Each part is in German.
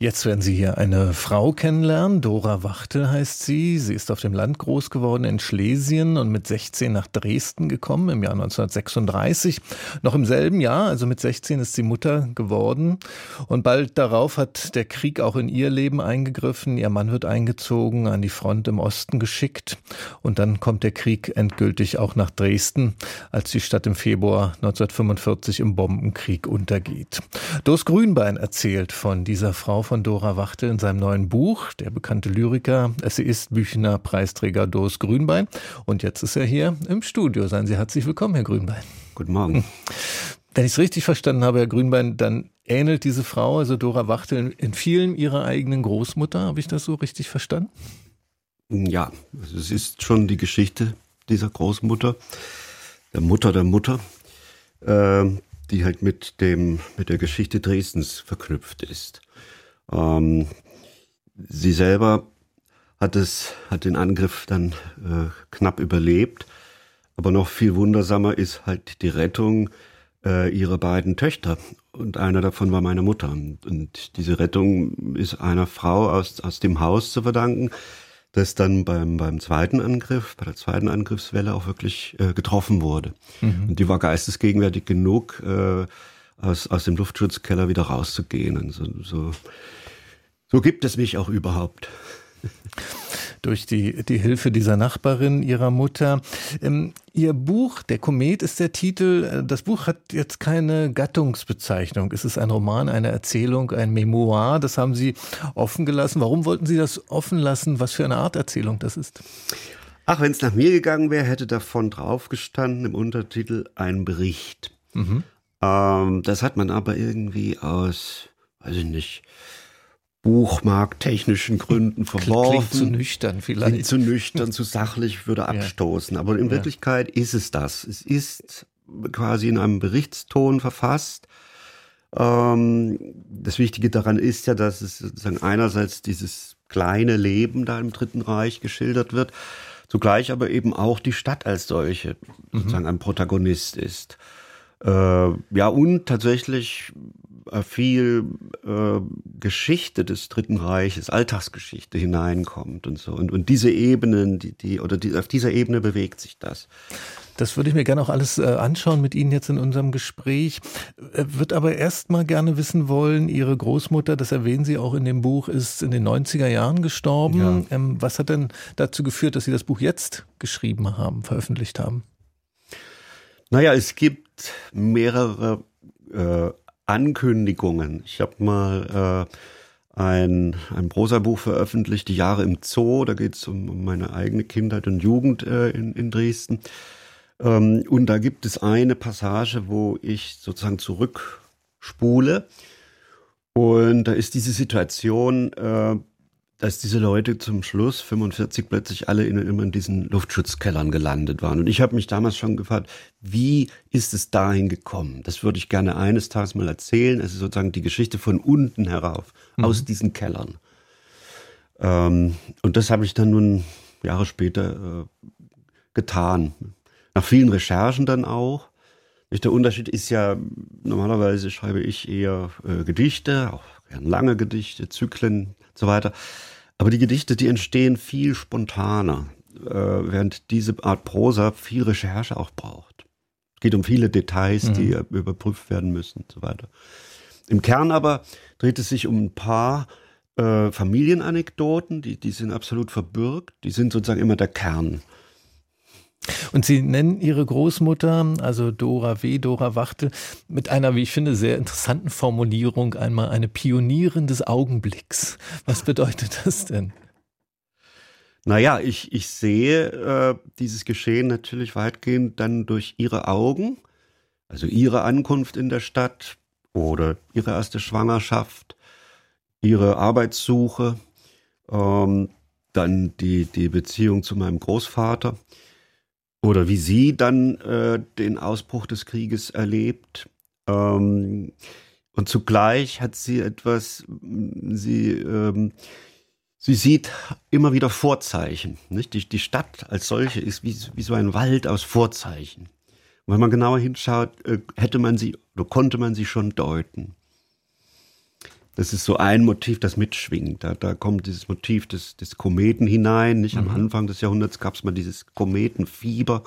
Jetzt werden Sie hier eine Frau kennenlernen. Dora Wachtel heißt sie. Sie ist auf dem Land groß geworden in Schlesien und mit 16 nach Dresden gekommen im Jahr 1936. Noch im selben Jahr, also mit 16, ist sie Mutter geworden. Und bald darauf hat der Krieg auch in ihr Leben eingegriffen. Ihr Mann wird eingezogen, an die Front im Osten geschickt. Und dann kommt der Krieg endgültig auch nach Dresden, als die Stadt im Februar 1945 im Bombenkrieg untergeht. Dos Grünbein erzählt von dieser Frau von Dora Wachtel in seinem neuen Buch, der bekannte Lyriker, Essayist, Büchner, Preisträger Doris Grünbein. Und jetzt ist er hier im Studio. Seien Sie herzlich willkommen, Herr Grünbein. Guten Morgen. Wenn ich es richtig verstanden habe, Herr Grünbein, dann ähnelt diese Frau, also Dora Wachtel, in vielen ihrer eigenen Großmutter. Habe ich das so richtig verstanden? Ja, es ist schon die Geschichte dieser Großmutter, der Mutter der Mutter, äh, die halt mit dem mit der Geschichte Dresdens verknüpft ist. Ähm, sie selber hat es, hat den Angriff dann äh, knapp überlebt. Aber noch viel wundersamer ist halt die Rettung äh, ihrer beiden Töchter. Und einer davon war meine Mutter. Und, diese Rettung ist einer Frau aus, aus dem Haus zu verdanken, das dann beim, beim zweiten Angriff, bei der zweiten Angriffswelle auch wirklich äh, getroffen wurde. Mhm. Und die war geistesgegenwärtig genug, äh, aus, aus dem Luftschutzkeller wieder rauszugehen. Und so, so so gibt es mich auch überhaupt. Durch die, die Hilfe dieser Nachbarin, ihrer Mutter. Ähm, ihr Buch, Der Komet ist der Titel. Äh, das Buch hat jetzt keine Gattungsbezeichnung. Es ist ein Roman, eine Erzählung, ein Memoir. Das haben Sie offen gelassen. Warum wollten Sie das offen lassen? Was für eine Art Erzählung das ist? Ach, wenn es nach mir gegangen wäre, hätte davon draufgestanden im Untertitel ein Bericht. Mhm. Ähm, das hat man aber irgendwie aus, weiß ich nicht, buchmarkttechnischen Gründen verworfen. Klingt zu nüchtern vielleicht. Klingt zu nüchtern, zu sachlich, würde abstoßen. Ja. Aber in ja. Wirklichkeit ist es das. Es ist quasi in einem Berichtston verfasst. Ähm, das Wichtige daran ist ja, dass es sozusagen einerseits dieses kleine Leben da im Dritten Reich geschildert wird, zugleich aber eben auch die Stadt als solche mhm. sozusagen ein Protagonist ist. Äh, ja, und tatsächlich äh, viel äh, Geschichte des Dritten Reiches, Alltagsgeschichte hineinkommt und so. Und, und diese Ebenen, die, die, oder die, auf dieser Ebene bewegt sich das. Das würde ich mir gerne auch alles äh, anschauen mit Ihnen jetzt in unserem Gespräch. Äh, wird aber erst mal gerne wissen wollen, Ihre Großmutter, das erwähnen Sie auch in dem Buch, ist in den 90er Jahren gestorben. Ja. Ähm, was hat denn dazu geführt, dass Sie das Buch jetzt geschrieben haben, veröffentlicht haben? Naja, es gibt mehrere äh, Ankündigungen. Ich habe mal äh, ein, ein Prosabuch veröffentlicht, Die Jahre im Zoo. Da geht es um, um, meine eigene Kindheit und Jugend äh, in, in Dresden. Ähm, und da gibt es eine Passage, wo ich sozusagen zurückspule. Und da ist diese Situation, äh, dass diese Leute zum Schluss 45 plötzlich alle in, immer in diesen Luftschutzkellern gelandet waren. Und ich habe mich damals schon gefragt, wie ist es dahin gekommen? Das würde ich gerne eines Tages mal erzählen. Es ist sozusagen die Geschichte von unten herauf, mhm. aus diesen Kellern. Ähm, und das habe ich dann nun Jahre später äh, getan. Nach vielen Recherchen dann auch. Der Unterschied ist ja, normalerweise schreibe ich eher äh, Gedichte, auch lange Gedichte, Zyklen und so weiter. Aber die Gedichte, die entstehen viel spontaner, äh, während diese Art Prosa viel Recherche auch braucht. Es geht um viele Details, mhm. die überprüft werden müssen und so weiter. Im Kern aber dreht es sich um ein paar äh, Familienanekdoten, die, die sind absolut verbürgt, die sind sozusagen immer der Kern. Und Sie nennen Ihre Großmutter, also Dora W., Dora Wachtel, mit einer, wie ich finde, sehr interessanten Formulierung einmal eine Pionierin des Augenblicks. Was bedeutet das denn? Naja, ich, ich sehe äh, dieses Geschehen natürlich weitgehend dann durch ihre Augen, also ihre Ankunft in der Stadt oder ihre erste Schwangerschaft, ihre Arbeitssuche, ähm, dann die, die Beziehung zu meinem Großvater oder wie sie dann äh, den Ausbruch des Krieges erlebt. Ähm, und zugleich hat sie etwas, sie, ähm, sie sieht immer wieder Vorzeichen. Nicht? Die, die Stadt als solche ist wie, wie so ein Wald aus Vorzeichen, Und wenn man genauer hinschaut, äh, hätte man sie oder konnte man sie schon deuten. Das ist so ein Motiv, das mitschwingt. Da, da kommt dieses Motiv des, des Kometen hinein. Nicht am mhm. Anfang des Jahrhunderts gab es mal dieses Kometenfieber.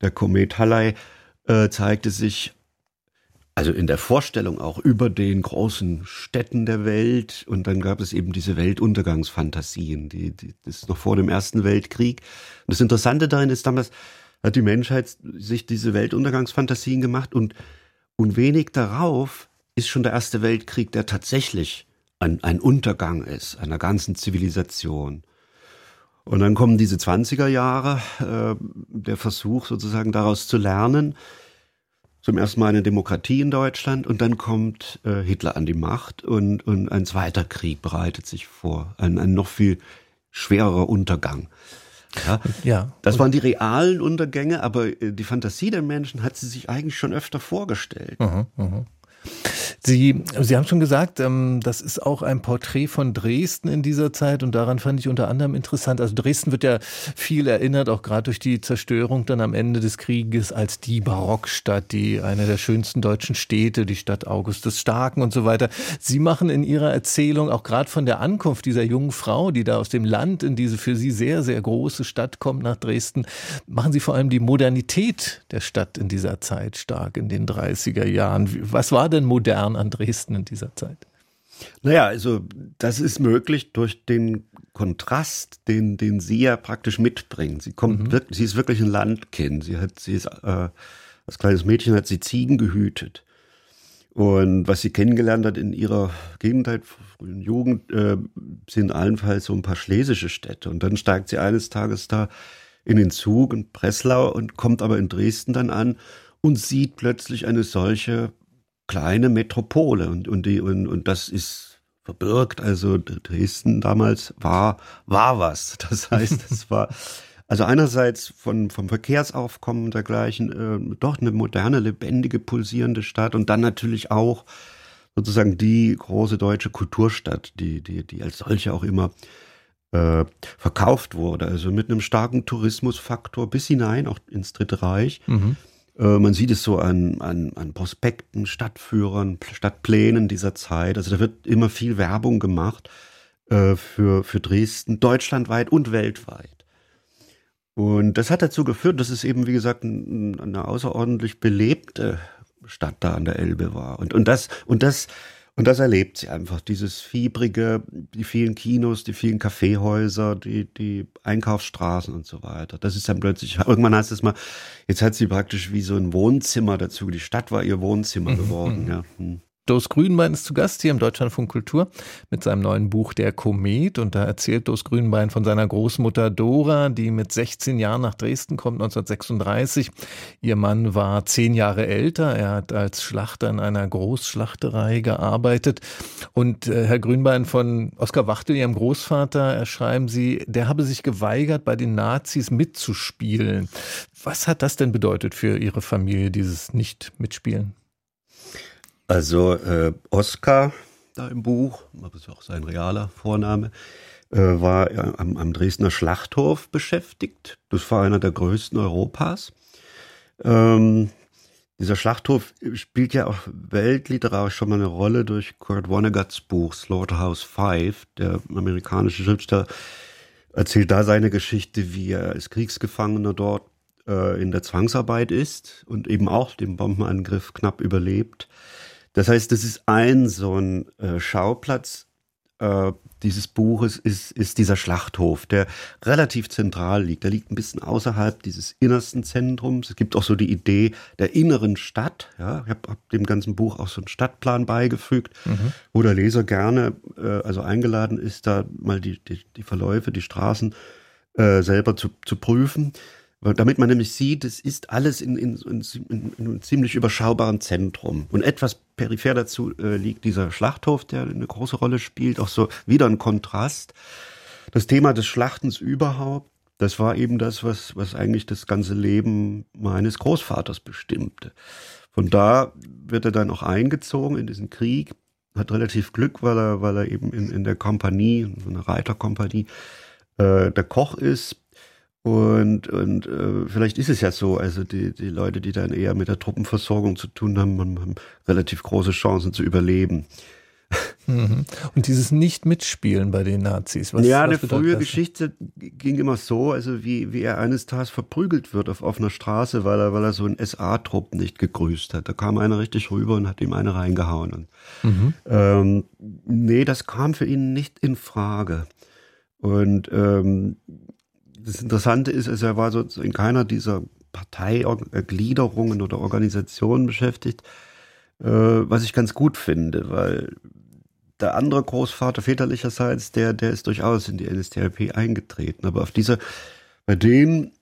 Der Komet Halley äh, zeigte sich also in der Vorstellung auch über den großen Städten der Welt. Und dann gab es eben diese Weltuntergangsfantasien, die, die, das ist noch vor dem Ersten Weltkrieg. Und das Interessante darin ist, damals hat die Menschheit sich diese Weltuntergangsfantasien gemacht und, und wenig darauf ist schon der Erste Weltkrieg, der tatsächlich ein, ein Untergang ist einer ganzen Zivilisation. Und dann kommen diese 20er Jahre, äh, der Versuch sozusagen daraus zu lernen, zum ersten Mal eine Demokratie in Deutschland und dann kommt äh, Hitler an die Macht und, und ein zweiter Krieg bereitet sich vor, ein, ein noch viel schwererer Untergang. Ja, ja. Das waren die realen Untergänge, aber äh, die Fantasie der Menschen hat sie sich eigentlich schon öfter vorgestellt. Mhm, mh. Sie, Sie haben schon gesagt, ähm, das ist auch ein Porträt von Dresden in dieser Zeit und daran fand ich unter anderem interessant. Also Dresden wird ja viel erinnert, auch gerade durch die Zerstörung dann am Ende des Krieges als die Barockstadt, die eine der schönsten deutschen Städte, die Stadt August des Starken und so weiter. Sie machen in Ihrer Erzählung auch gerade von der Ankunft dieser jungen Frau, die da aus dem Land in diese für Sie sehr, sehr große Stadt kommt nach Dresden, machen Sie vor allem die Modernität der Stadt in dieser Zeit stark in den 30er Jahren. Was war denn modern an Dresden in dieser Zeit? Naja, also das ist möglich durch den Kontrast, den, den sie ja praktisch mitbringt. Sie kommt mhm. wirklich, sie ist wirklich ein Landkind. Sie hat, sie ist, äh, als kleines Mädchen hat sie Ziegen gehütet. Und was sie kennengelernt hat in ihrer Kindheit, frühen Jugend, äh, sind allenfalls so ein paar schlesische Städte. Und dann steigt sie eines Tages da in den Zug in Breslau und kommt aber in Dresden dann an und sieht plötzlich eine solche kleine Metropole und, und, die, und, und das ist verbirgt. Also Dresden damals war, war was. Das heißt, es war also einerseits von, vom Verkehrsaufkommen und dergleichen äh, doch eine moderne, lebendige, pulsierende Stadt und dann natürlich auch sozusagen die große deutsche Kulturstadt, die, die, die als solche auch immer äh, verkauft wurde. Also mit einem starken Tourismusfaktor bis hinein, auch ins Dritte Reich. Mhm. Äh, man sieht es so an, an, an Prospekten, Stadtführern, Stadtplänen dieser Zeit. Also da wird immer viel Werbung gemacht äh, für, für Dresden, deutschlandweit und weltweit. Und das hat dazu geführt, dass es eben, wie gesagt, ein, eine außerordentlich belebte Stadt da an der Elbe war. Und, und das, und das und das erlebt sie einfach, dieses fiebrige, die vielen Kinos, die vielen Kaffeehäuser, die, die Einkaufsstraßen und so weiter. Das ist dann plötzlich, irgendwann heißt es mal, jetzt hat sie praktisch wie so ein Wohnzimmer dazu. Die Stadt war ihr Wohnzimmer mhm, geworden, mhm. ja. Hm. Dos Grünbein ist zu Gast hier im Deutschlandfunk Kultur mit seinem neuen Buch Der Komet. Und da erzählt Dos Grünbein von seiner Großmutter Dora, die mit 16 Jahren nach Dresden kommt, 1936. Ihr Mann war zehn Jahre älter. Er hat als Schlachter in einer Großschlachterei gearbeitet. Und äh, Herr Grünbein von Oskar Wachtel, Ihrem Großvater, schreiben Sie, der habe sich geweigert, bei den Nazis mitzuspielen. Was hat das denn bedeutet für Ihre Familie, dieses Nicht-Mitspielen? Also äh, Oskar da im Buch, das ist auch sein realer Vorname, äh, war am, am, Dresdner Schlachthof beschäftigt. Das war einer der größten Europas. Ähm, dieser Schlachthof spielt ja auch weltliterarisch schon mal eine Rolle durch Kurt Vonnegut's Buch Slaughterhouse Five. Der amerikanische Schriftsteller erzählt da seine Geschichte, wie er als Kriegsgefangener dort äh, in der Zwangsarbeit ist und eben auch den Bombenangriff knapp überlebt. Das heißt, das ist ein so ein äh, Schauplatz äh, dieses Buches, ist, ist dieser Schlachthof, der relativ zentral liegt. Der liegt ein bisschen außerhalb dieses innersten Zentrums. Es gibt auch so die Idee der inneren Stadt. Ja, ich habe hab dem ganzen Buch auch so einen Stadtplan beigefügt, mhm. wo der Leser gerne, äh, also eingeladen ist, da mal die, die, die Verläufe, die Straßen äh, selber zu, zu prüfen. Damit man nämlich sieht, es ist alles in, in, in, in einem ziemlich überschaubaren Zentrum. Und etwas peripher dazu äh, liegt dieser Schlachthof, der eine große Rolle spielt, auch so wieder ein Kontrast. Das Thema des Schlachtens überhaupt, das war eben das, was, was eigentlich das ganze Leben meines Großvaters bestimmte. Von da wird er dann auch eingezogen in diesen Krieg, hat relativ Glück, weil er, weil er eben in, in der Kompanie, so einer Reiterkompanie, äh, der Koch ist Und, und äh, vielleicht ist es ja so, also die, die Leute, die dann eher mit der Truppenversorgung zu tun haben, haben relativ große Chancen zu überleben. Mhm. Und dieses Nicht-Mitspielen bei den Nazis. Was, ja, was eine frühe das? Geschichte ging immer so, also wie, wie er eines Tages verprügelt wird auf offener Straße, weil er, weil er so einen SA-Trupp nicht gegrüßt hat. Da kam einer richtig rüber und hat ihm eine reingehauen. Und, mhm. ähm, nee, das kam für ihn nicht in Frage. Und ähm, das Interessante ist, also er war so in keiner dieser Parteigliederungen oder Organisationen beschäftigt, äh, was ich ganz gut finde, weil der andere Großvater väterlicherseits, der, der ist durchaus in die NSDAP eingetreten. Aber auf dieser, bei dem,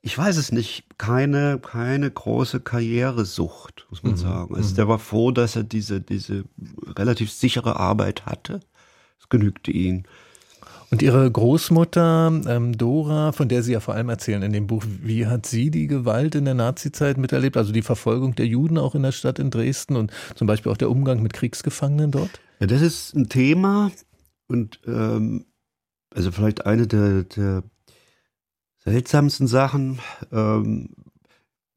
ich weiß es nicht, keine, keine große Karrieresucht, muss man mhm. sagen. Also mhm. der war froh, dass er diese, diese relativ sichere Arbeit hatte. Es genügte ihm. Und Ihre Großmutter ähm, Dora, von der Sie ja vor allem erzählen in dem Buch, wie hat sie die Gewalt in der Nazizeit miterlebt? Also die Verfolgung der Juden auch in der Stadt in Dresden und zum Beispiel auch der Umgang mit Kriegsgefangenen dort? Ja, das ist ein Thema und ähm, also vielleicht eine der, der seltsamsten Sachen. Ähm,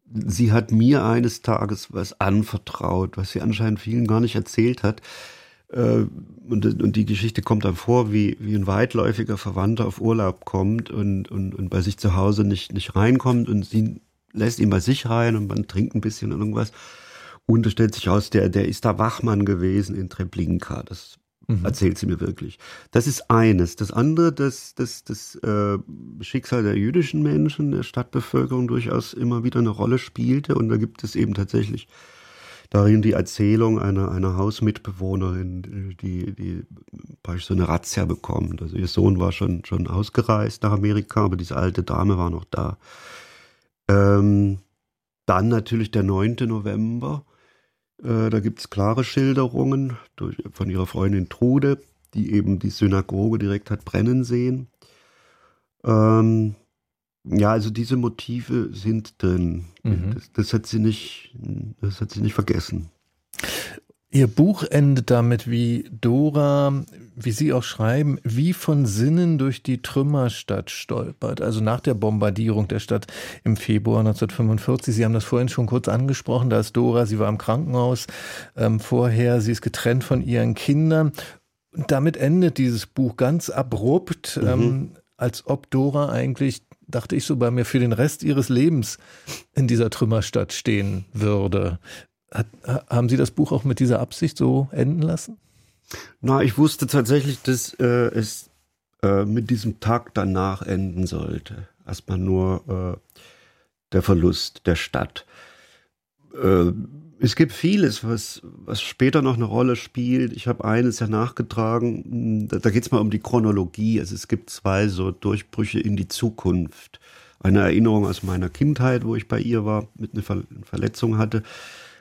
sie hat mir eines Tages was anvertraut, was sie anscheinend vielen gar nicht erzählt hat. Äh, und, und die Geschichte kommt dann vor, wie, wie ein weitläufiger Verwandter auf Urlaub kommt und, und, und bei sich zu Hause nicht, nicht reinkommt und sie lässt ihn bei sich rein und man trinkt ein bisschen irgendwas. Und es stellt sich aus, der, der ist da Wachmann gewesen in Treblinka. Das mhm. erzählt sie mir wirklich. Das ist eines. Das andere, das, das, das äh, Schicksal der jüdischen Menschen, der Stadtbevölkerung durchaus immer wieder eine Rolle spielte. Und da gibt es eben tatsächlich darin die Erzählung einer, einer Hausmitbewohnerin, die, die so eine Razzia bekommt. Also ihr Sohn war schon, schon ausgereist nach Amerika, aber diese alte Dame war noch da. Ähm, dann natürlich der 9. November äh, da gibt es klare Schilderungen durch, von ihrer Freundin Trude, die eben die Synagoge direkt hat brennen sehen. Ähm, ja, also diese Motive sind drin. Mhm. Das, das, hat sie nicht, das hat sie nicht vergessen. Ihr Buch endet damit, wie Dora, wie Sie auch schreiben, wie von Sinnen durch die Trümmerstadt stolpert. Also nach der Bombardierung der Stadt im Februar 1945. Sie haben das vorhin schon kurz angesprochen. Da ist Dora, sie war im Krankenhaus ähm, vorher, sie ist getrennt von ihren Kindern. Und damit endet dieses Buch ganz abrupt, mhm. ähm, als ob Dora eigentlich dachte ich so bei mir, für den Rest ihres Lebens in dieser Trümmerstadt stehen würde. Hat, haben Sie das Buch auch mit dieser Absicht so enden lassen? Na, ich wusste tatsächlich, dass äh, es äh, mit diesem Tag danach enden sollte. Erstmal nur äh, der Verlust der Stadt. Äh, es gibt vieles, was, was später noch eine Rolle spielt. Ich habe eines ja nachgetragen. Da, da geht es mal um die Chronologie. Also es gibt zwei so Durchbrüche in die Zukunft. Eine Erinnerung aus meiner Kindheit, wo ich bei ihr war, mit einer Verletzung hatte.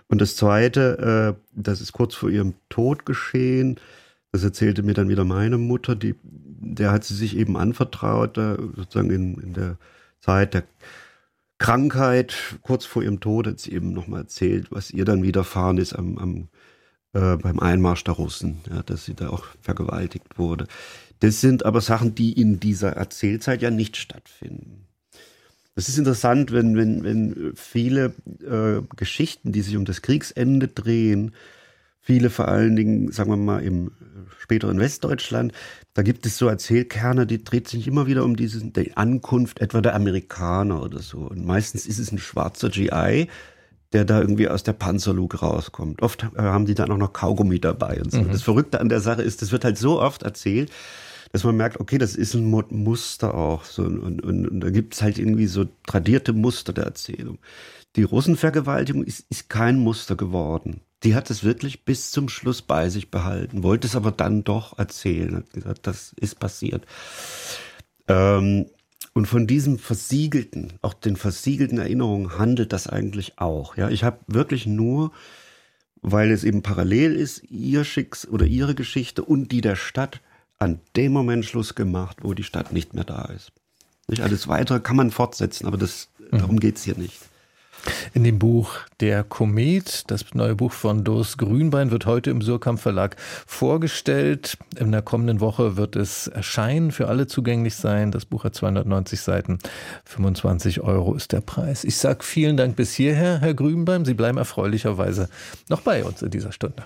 Und das Zweite, äh, das ist kurz vor ihrem Tod geschehen. Das erzählte mir dann wieder meine Mutter, die, der hat sie sich eben anvertraut, da sozusagen in, in der Zeit der Krankheit, kurz vor ihrem Tod, hat sie eben nochmal erzählt, was ihr dann widerfahren ist am, am äh, beim Einmarsch der Russen, ja, dass sie da auch vergewaltigt wurde. Das sind aber Sachen, die in dieser Erzählzeit ja nicht stattfinden. Das ist interessant, wenn, wenn, wenn viele äh, Geschichten, die sich um das Kriegsende drehen, viele vor allen Dingen, sagen wir mal, im späteren Westdeutschland, da gibt es so Erzählkerne, die dreht sich immer wieder um diese, die Ankunft etwa der Amerikaner oder so. Und meistens ist es ein schwarzer GI, der da irgendwie aus der Panzerluke rauskommt. Oft äh, haben die dann auch noch Kaugummi dabei und so. Mhm. Das Verrückte an der Sache ist, das wird halt so oft erzählt, dass man merkt, okay, das ist ein Muster auch. So, und, und, und da gibt es halt irgendwie so tradierte Muster der Erzählung. Die Russenvergewaltigung ist, ist kein Muster geworden. Die hat es wirklich bis zum Schluss bei sich behalten, wollte es aber dann doch erzählen. Hat gesagt, das ist passiert. Ähm, und von diesem versiegelten, auch den versiegelten Erinnerungen handelt das eigentlich auch. Ja, ich habe wirklich nur, weil es eben parallel ist, ihr Schicks oder ihre Geschichte und die der Stadt an dem Moment Schluss gemacht, wo die Stadt nicht mehr da ist. Nicht alles weitere kann man fortsetzen, aber das, mhm. darum geht's hier nicht. In dem Buch Der Komet, das neue Buch von Dos Grünbein, wird heute im Surkamp Verlag vorgestellt. In der kommenden Woche wird es erscheinen, für alle zugänglich sein. Das Buch hat 290 Seiten. 25 Euro ist der Preis. Ich sage vielen Dank bis hierher, Herr Grünbein. Sie bleiben erfreulicherweise noch bei uns in dieser Stunde.